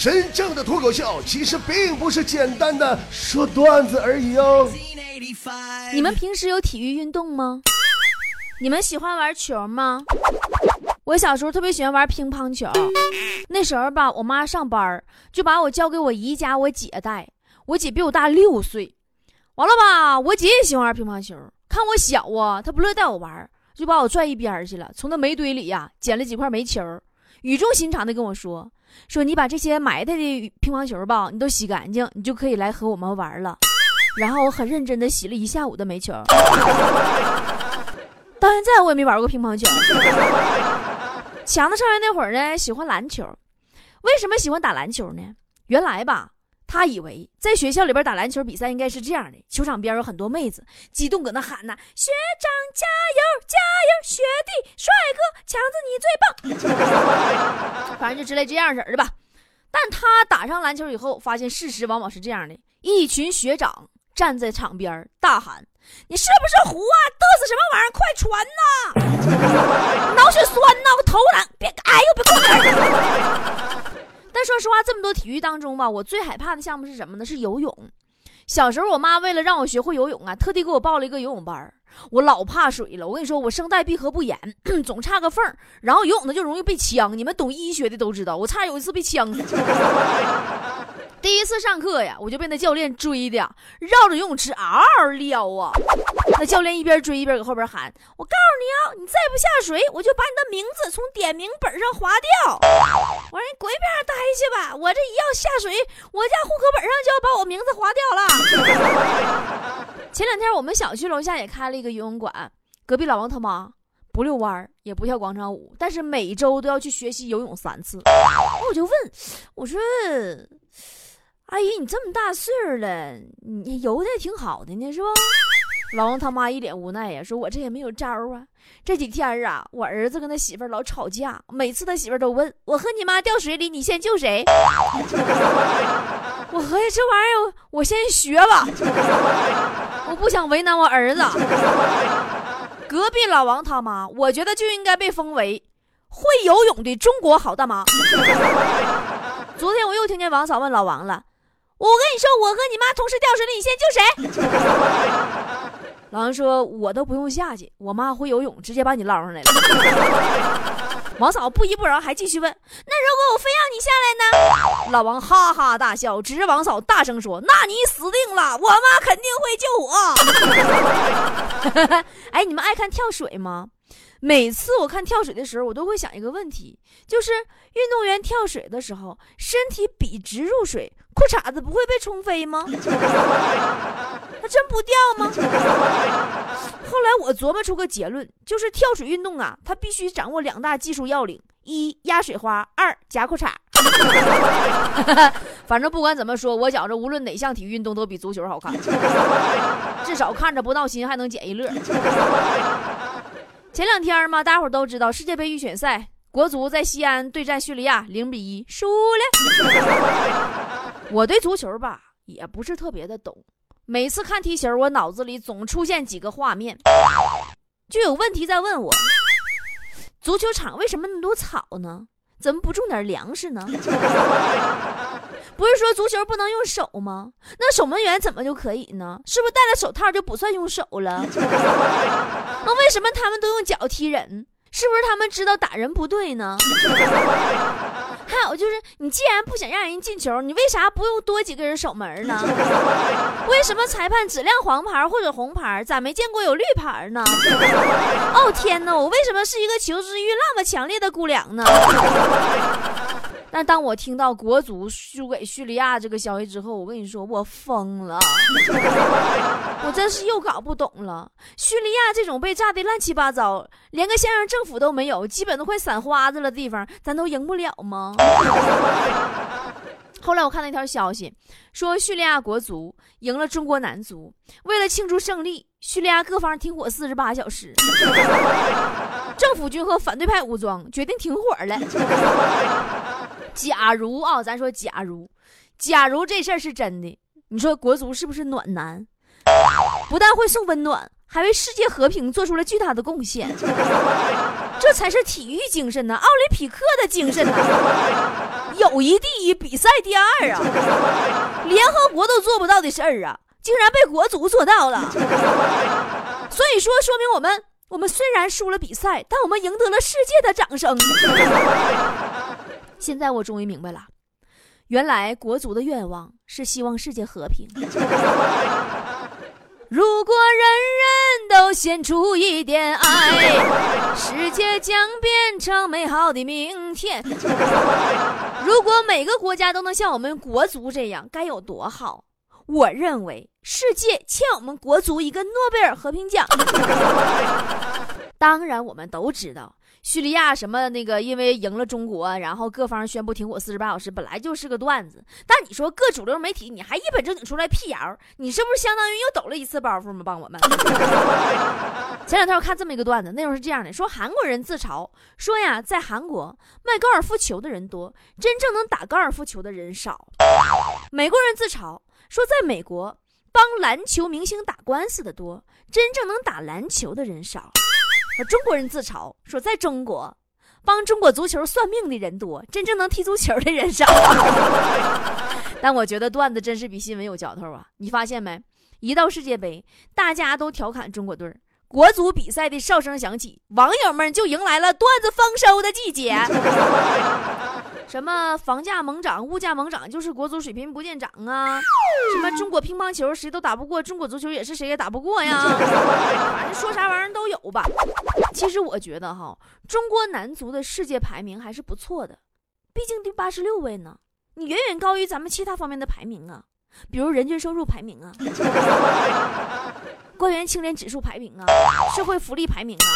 真正的脱口秀其实并不是简单的说段子而已哦。你们平时有体育运动吗？你们喜欢玩球吗？我小时候特别喜欢玩乒乓球。那时候吧，我妈上班就把我交给我姨家我姐带。我姐比我大六岁，完了吧，我姐也喜欢玩乒乓球，看我小啊，她不乐意带我玩，就把我拽一边去了，从那煤堆里呀捡了几块煤球，语重心长的跟我说。说你把这些埋汰的乒乓球吧，你都洗干净，你就可以来和我们玩了。然后我很认真的洗了一下午的煤球，到现在我也没玩过乒乓球。强子上学那会儿呢，喜欢篮球。为什么喜欢打篮球呢？原来吧。他以为在学校里边打篮球比赛应该是这样的，球场边有很多妹子，激动搁那喊呐：“学长加油，加油！学弟帅哥，强子你最棒！” 反正就之类这样式的吧。但他打上篮球以后，发现事实往往是这样的：一群学长站在场边大喊：“你是不是胡啊？嘚瑟什么玩意儿？快传呐！脑血栓呐！我头疼！别哎呦，别过来！” 但说实话，这么多体育当中吧，我最害怕的项目是什么呢？是游泳。小时候，我妈为了让我学会游泳啊，特地给我报了一个游泳班我老怕水了，我跟你说，我声带闭合不严，总差个缝然后游泳呢就容易被呛。你们懂医学的都知道，我差有一次被呛死。第一次上课呀，我就被那教练追的，绕着游泳池嗷嗷撩啊！那教练一边追一边搁后边喊：“我告诉你啊，你再不下水，我就把你的名字从点名本上划掉。”我说：“你滚一边待去吧！我这一要下水，我家户口本上就要把我名字划掉了。”前两天我们小区楼下也开了一个游泳馆，隔壁老王他妈不遛弯儿，也不跳广场舞，但是每周都要去学习游泳三次。我就问我说。阿姨，你这么大岁数了，你游的也挺好的呢，是不？老王他妈一脸无奈呀，说我这也没有招啊。这几天啊，我儿子跟他媳妇老吵架，每次他媳妇都问我和你妈掉水里，你先救谁？我合计这玩意儿，我先学吧，我不想为难我儿子。隔壁老王他妈，我觉得就应该被封为会游泳的中国好大妈。昨天我又听见王嫂问老王了。我跟你说，我和你妈同时掉水里，你先救谁？老王说：“我都不用下去，我妈会游泳，直接把你捞上来了。”王嫂不依不饶，还继续问：“那如果我非要你下来呢？”老王哈哈大笑，指着王嫂大声说：“那你死定了，我妈肯定会救我。” 哎，你们爱看跳水吗？每次我看跳水的时候，我都会想一个问题，就是运动员跳水的时候，身体笔直入水，裤衩子不会被冲飞吗？他真不掉吗？后来我琢磨出个结论，就是跳水运动啊，它必须掌握两大技术要领：一压水花，二夹裤衩。反正不管怎么说，我觉着无论哪项体育运动都比足球好看，至少看着不闹心，还能捡一乐。前两天嘛，大家伙都知道世界杯预选赛，国足在西安对战叙利亚，零比一输了。我对足球吧也不是特别的懂，每次看踢球，我脑子里总出现几个画面，就有问题在问我：足球场为什么那么多草呢？怎么不种点粮食呢？不是说足球不能用手吗？那守门员怎么就可以呢？是不是戴了手套就不算用手了？那为什么他们都用脚踢人？是不是他们知道打人不对呢？还有就是，你既然不想让人进球，你为啥不用多几个人守门呢？为什么裁判只亮黄牌或者红牌，咋没见过有绿牌呢？哦天哪，我为什么是一个求知欲那么强烈的姑娘呢？但当我听到国足输给叙利亚这个消息之后，我跟你说，我疯了，我真是又搞不懂了。叙利亚这种被炸的乱七八糟，连个现任政府都没有，基本都快散花子了地方，咱都赢不了吗？后来我看到一条消息，说叙利亚国足赢了中国男足，为了庆祝胜利，叙利亚各方停火四十八小时，政府军和反对派武装决定停火了。假如啊，咱说假如，假如这事儿是真的，你说国足是不是暖男？不但会送温暖，还为世界和平做出了巨大的贡献。这才是体育精神呢，奥林匹克的精神呢。友谊第一，比赛第二啊！联合国都做不到的事儿啊，竟然被国足做到了。所以说，说明我们我们虽然输了比赛，但我们赢得了世界的掌声。现在我终于明白了，原来国足的愿望是希望世界和平。如果人人都献出一点爱，世界将变成美好的明天。如果每个国家都能像我们国足这样，该有多好！我认为世界欠我们国足一个诺贝尔和平奖。当然，我们都知道。叙利亚什么那个，因为赢了中国，然后各方宣布停火四十八小时，本来就是个段子。但你说各主流媒体，你还一本正经出来辟谣，你是不是相当于又抖了一次包袱吗？帮我们。前两天我看这么一个段子，内容是这样的：说韩国人自嘲说呀，在韩国卖高尔夫球的人多，真正能打高尔夫球的人少。美国人自嘲说，在美国帮篮球明星打官司的多，真正能打篮球的人少。中国人自嘲说，在中国，帮中国足球算命的人多，真正能踢足球的人少。但我觉得段子真是比新闻有嚼头啊！你发现没？一到世界杯，大家都调侃中国队国足比赛的哨声响起，网友们就迎来了段子丰收的季节。什么房价猛涨，物价猛涨，就是国足水平不见涨啊！什么中国乒乓球谁都打不过，中国足球也是谁也打不过呀！反正说啥玩意儿都有吧。其实我觉得哈，中国男足的世界排名还是不错的，毕竟第八十六位呢，你远远高于咱们其他方面的排名啊，比如人均收入排名啊，官员清廉指数排名啊，社会福利排名啊，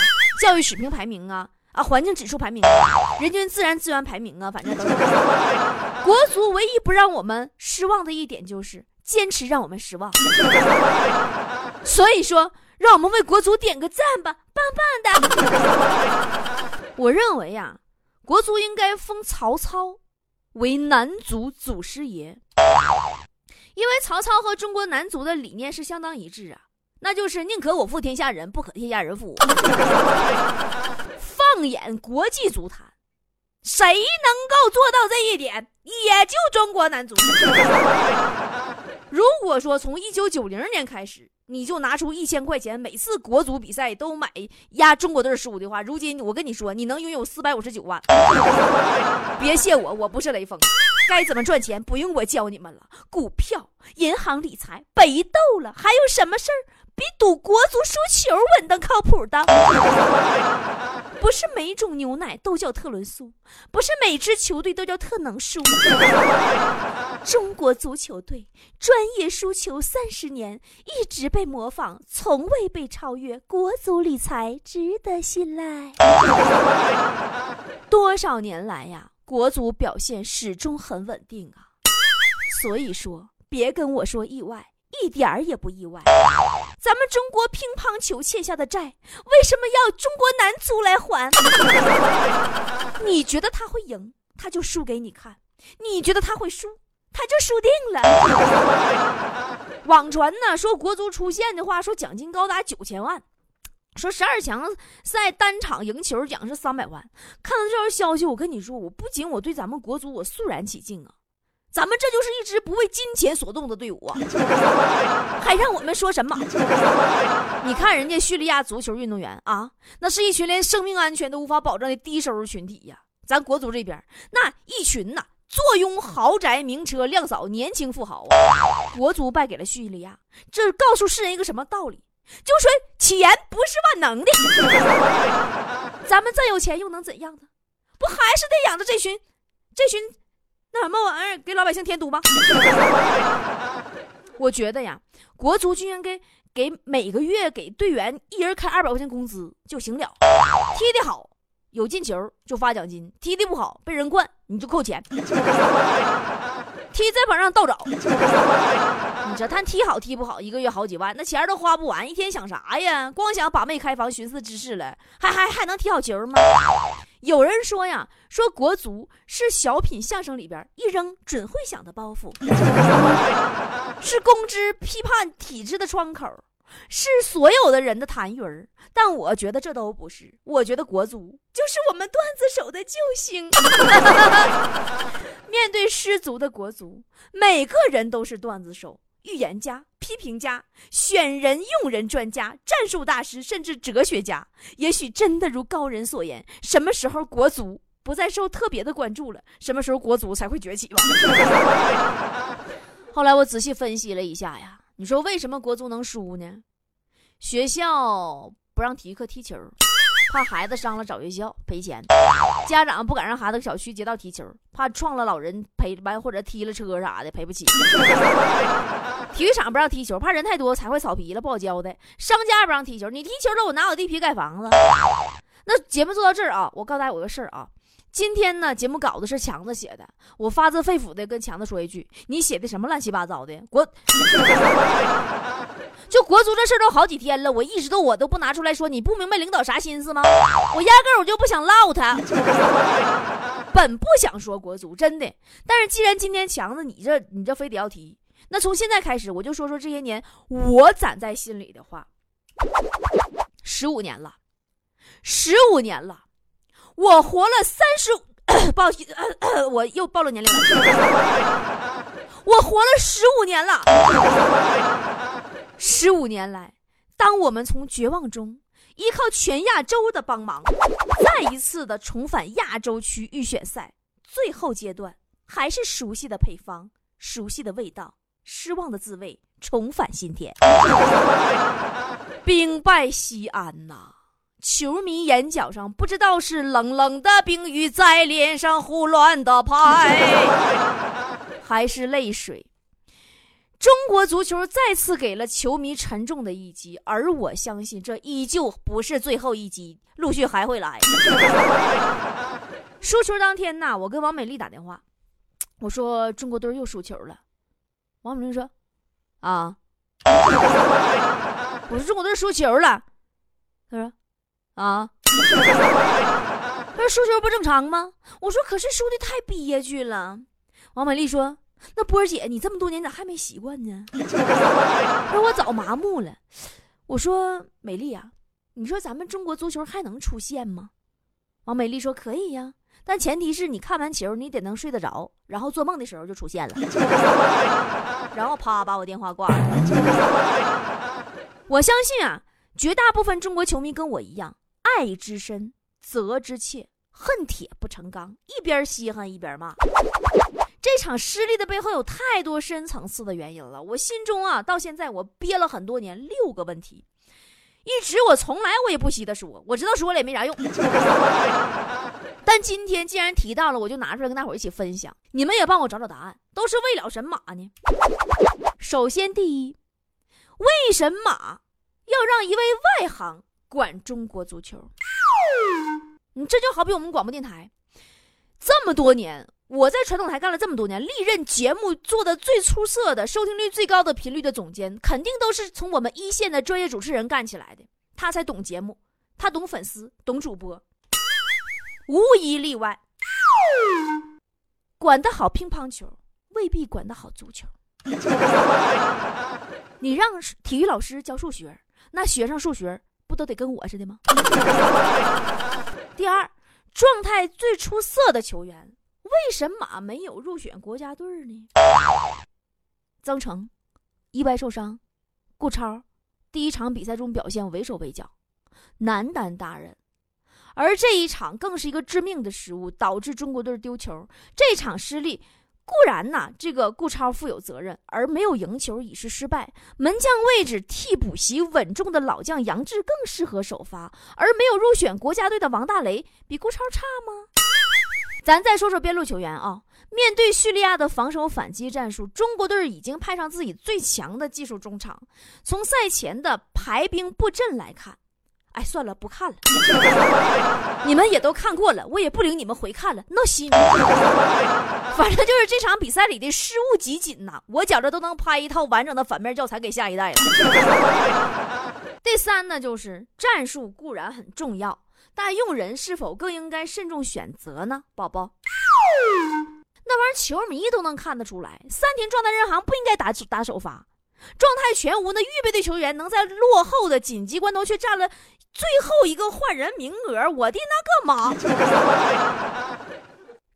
教育水平排名啊。啊，环境指数排名，人均自然资源排名啊，反正都是。国足唯一不让我们失望的一点就是坚持让我们失望。所以说，让我们为国足点个赞吧，棒棒的。我认为呀，国足应该封曹操为男足祖师爷，因为曹操和中国男足的理念是相当一致啊，那就是宁可我负天下人，不可天下人负我。放眼国际足坛，谁能够做到这一点？也就中国男足。如果说从一九九零年开始，你就拿出一千块钱，每次国足比赛都买压中国队输的话，如今我跟你说，你能拥有四百五十九万。别谢我，我不是雷锋。该怎么赚钱，不用我教你们了。股票、银行理财、北斗了，还有什么事儿比赌国足输球稳当靠谱的？不是每种牛奶都叫特仑苏，不是每支球队都叫特能输。中国足球队专业输球三十年，一直被模仿，从未被超越。国足理财值得信赖。多少年来呀，国足表现始终很稳定啊。所以说，别跟我说意外。一点儿也不意外，咱们中国乒乓球欠下的债，为什么要中国男足来还？你觉得他会赢，他就输给你看；你觉得他会输，他就输定了。网传呢说国足出线的话，说奖金高达九千万，说十二强赛单场赢球奖是三百万。看到这条消息，我跟你说，我不仅我对咱们国足我肃然起敬啊。咱们这就是一支不为金钱所动的队伍啊，还让我们说什么？你看人家叙利亚足球运动员啊，那是一群连生命安全都无法保证的低收入群体呀。咱国足这边那一群呐，坐拥豪宅名车靓嫂年轻富豪啊，国足败给了叙利亚，这告诉世人一个什么道理？就说钱不是万能的，咱们再有钱又能怎样呢？不还是得养着这群，这群。那什么玩意儿给老百姓添堵吗？我觉得呀，国足就应该给每个月给队员一人开二百块钱工资就行了。踢得好有进球就发奖金，踢得不好被人灌你就扣钱。踢这榜上倒找，你这他踢好踢不好，一个月好几万，那钱都花不完，一天想啥呀？光想把妹开房、寻思之事了，还还还能踢好球吗？有人说呀，说国足是小品相声里边一扔准会响的包袱，是公知批判体制的窗口，是所有的人的痰盂儿，但我觉得这都不是。我觉得国足就是我们段子手的救星。面对失足的国足，每个人都是段子手、预言家、批评家、选人用人专家、战术大师，甚至哲学家。也许真的如高人所言，什么时候国足不再受特别的关注了，什么时候国足才会崛起吧。后来我仔细分析了一下呀，你说为什么国足能输呢？学校不让体育课踢球，怕孩子伤了找学校赔钱；家长不敢让孩子小区街道踢球，怕撞了老人赔完或者踢了车啥的赔不起；体育场不让踢球，怕人太多踩坏草皮了不好交代；商家不让踢球，你踢球了我拿我地皮盖房子？那节目做到这儿啊，我告诉大家有个事儿啊。今天呢，节目稿子是强子写的。我发自肺腑的跟强子说一句：“你写的什么乱七八糟的？国 就国足这事都好几天了，我一直都我都不拿出来说，你不明白领导啥心思吗？我压根我就不想唠他，本不想说国足，真的。但是既然今天强子你这你这非得要提，那从现在开始我就说说这些年我攒在心里的话。十五年了，十五年了。”我活了三十，不好意思，我又暴露年龄了。我活了十五年了，十五年来，当我们从绝望中依靠全亚洲的帮忙，再一次的重返亚洲区预选赛最后阶段，还是熟悉的配方，熟悉的味道，失望的滋味，重返心田，兵败西安呐。球迷眼角上不知道是冷冷的冰雨在脸上胡乱的拍，还是泪水。中国足球再次给了球迷沉重的一击，而我相信这依旧不是最后一击，陆续还会来。输球当天呐，我跟王美丽打电话，我说中国队又输球了。王美丽说：“啊。”我说中国队输球了。他说。啊！他说输球不正常吗？我说可是输的太憋屈了。王美丽说：“那波儿姐，你这么多年咋还没习惯呢？” 说我早麻木了。我说美丽啊，你说咱们中国足球还能出线吗？王美丽说可以呀，但前提是你看完球你得能睡得着，然后做梦的时候就出现了。然后啪把我电话挂了。我相信啊，绝大部分中国球迷跟我一样。爱之深，责之切，恨铁不成钢，一边稀罕一边骂。这场失利的背后有太多深层次的原因了。我心中啊，到现在我憋了很多年六个问题，一直我从来我也不稀得说，我知道说了也没啥用。但今天既然提到了，我就拿出来跟大伙一起分享。你们也帮我找找答案，都是为了神马呢？首先，第一，为什么要让一位外行？管中国足球，你这就好比我们广播电台，这么多年，我在传统台干了这么多年，历任节目做的最出色的、收听率最高的频率的总监，肯定都是从我们一线的专业主持人干起来的。他才懂节目，他懂粉丝，懂主播，无一例外。管得好乒乓球，未必管得好足球。你让体育老师教数学，那学生数学。不都得跟我似的吗？第二，状态最出色的球员为什么没有入选国家队呢？曾诚意外受伤，顾超第一场比赛中表现畏手畏脚，难担大任，而这一场更是一个致命的失误，导致中国队丢球，这场失利。固然呐，这个顾超负有责任，而没有赢球已是失败。门将位置替补席稳重的老将杨志更适合首发，而没有入选国家队的王大雷比顾超差吗？咱再说说边路球员啊，面对叙利亚的防守反击战术，中国队已经派上自己最强的技术中场。从赛前的排兵布阵来看。哎，算了，不看了。你们也都看过了，我也不领你们回看了，闹心。反正就是这场比赛里的失误集锦呐，我觉着都能拍一套完整的反面教材给下一代了。第三呢，就是战术固然很重要，但用人是否更应该慎重选择呢？宝宝，那玩意儿球迷都能看得出来，三天状态任航不应该打打首发。状态全无，那预备队球员能在落后的紧急关头却占了最后一个换人名额，我的那个妈！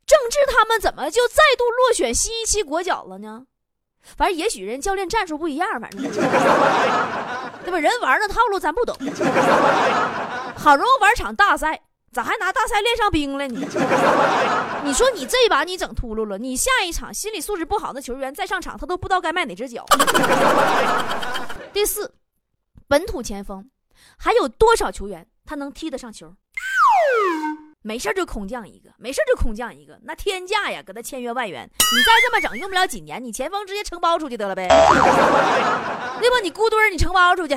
郑智他们怎么就再度落选新一期国脚了呢？反正也许人教练战术不一样，反正 对吧？人玩的套路咱不懂。好容易玩场大赛，咋还拿大赛练上兵了呢？你说你这把你整秃噜了，你下一场心理素质不好的球员再上场，他都不知道该迈哪只脚。第四，本土前锋还有多少球员他能踢得上球？没事就空降一个，没事就空降一个，那天价呀！搁他签约外援，你再这么整，用不了几年，你前锋直接承包出去得了呗，对吧？你孤墩你承包出去。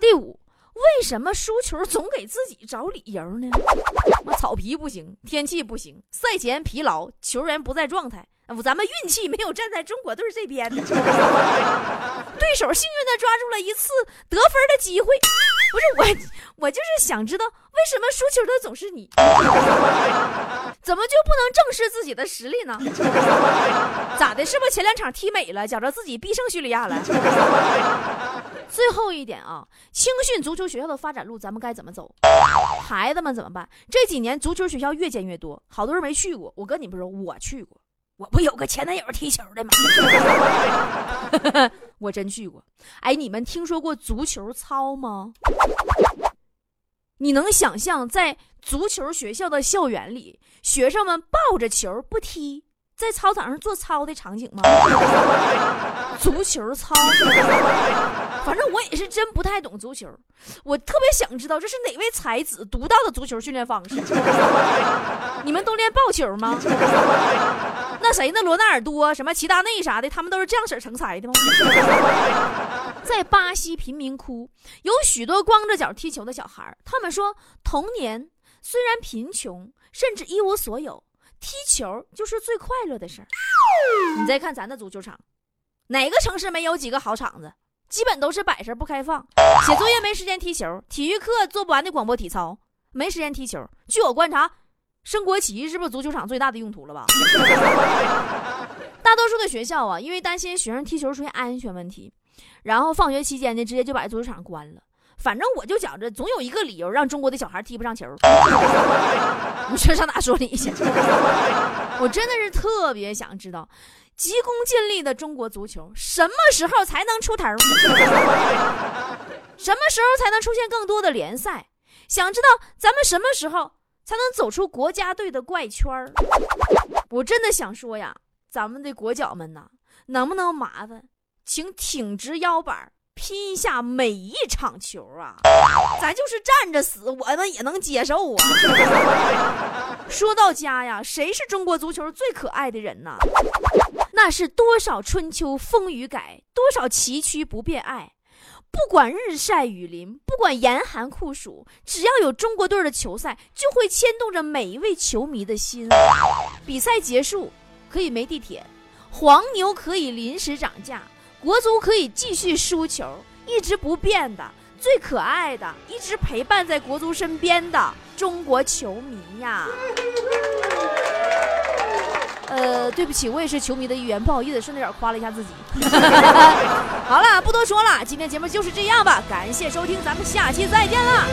第五，为什么输球总给自己找理由呢？草皮不行，天气不行，赛前疲劳，球员不在状态。咱们运气没有站在中国队这边，对手幸运的抓住了一次得分的机会。不是我，我就是想知道为什么输球的总是你，怎么就不能正视自己的实力呢？咋的？是不是前两场踢美了，觉着自己必胜叙利亚了？最后一点啊，青训足球学校的发展路咱们该怎么走？孩子们怎么办？这几年足球学校越建越多，好多人没去过。我跟你们说，我去过。我不有个前男友踢球的吗？我真去过。哎，你们听说过足球操吗？你能想象在足球学校的校园里，学生们抱着球不踢，在操场上做操的场景吗？足球操，反正我也是真不太懂足球。我特别想知道这是哪位才子独到的足球训练方式。你们都练抱球吗？那谁那？罗纳尔多、什么齐达内啥的，他们都是这样式成才的吗？在巴西贫民窟，有许多光着脚踢球的小孩。他们说，童年虽然贫穷，甚至一无所有，踢球就是最快乐的事儿。你再看咱的足球场，哪个城市没有几个好场子？基本都是摆设不开放，写作业没时间踢球，体育课做不完的广播体操，没时间踢球。据我观察。升国旗是不是足球场最大的用途了吧？大多数的学校啊，因为担心学生踢球出现安全问题，然后放学期间呢，直接就把足球场关了。反正我就觉着，总有一个理由让中国的小孩踢不上球。你说上哪说理去？我真的是特别想知道，急功近利的中国足球什么时候才能出头？什么时候才能出现更多的联赛？想知道咱们什么时候？才能走出国家队的怪圈儿。我真的想说呀，咱们的国脚们呐，能不能麻烦，请挺直腰板拼一下每一场球啊？咱就是站着死，我们也能接受啊。说到家呀，谁是中国足球最可爱的人呢？那是多少春秋风雨改，多少崎岖不变爱。不管日晒雨淋，不管严寒酷暑，只要有中国队的球赛，就会牵动着每一位球迷的心。比赛结束可以没地铁，黄牛可以临时涨价，国足可以继续输球，一直不变的、最可爱的、一直陪伴在国足身边的中国球迷呀！呃，对不起，我也是球迷的一员，不好意思，顺着点夸了一下自己。好了，不多说了，今天节目就是这样吧，感谢收听，咱们下期再见了。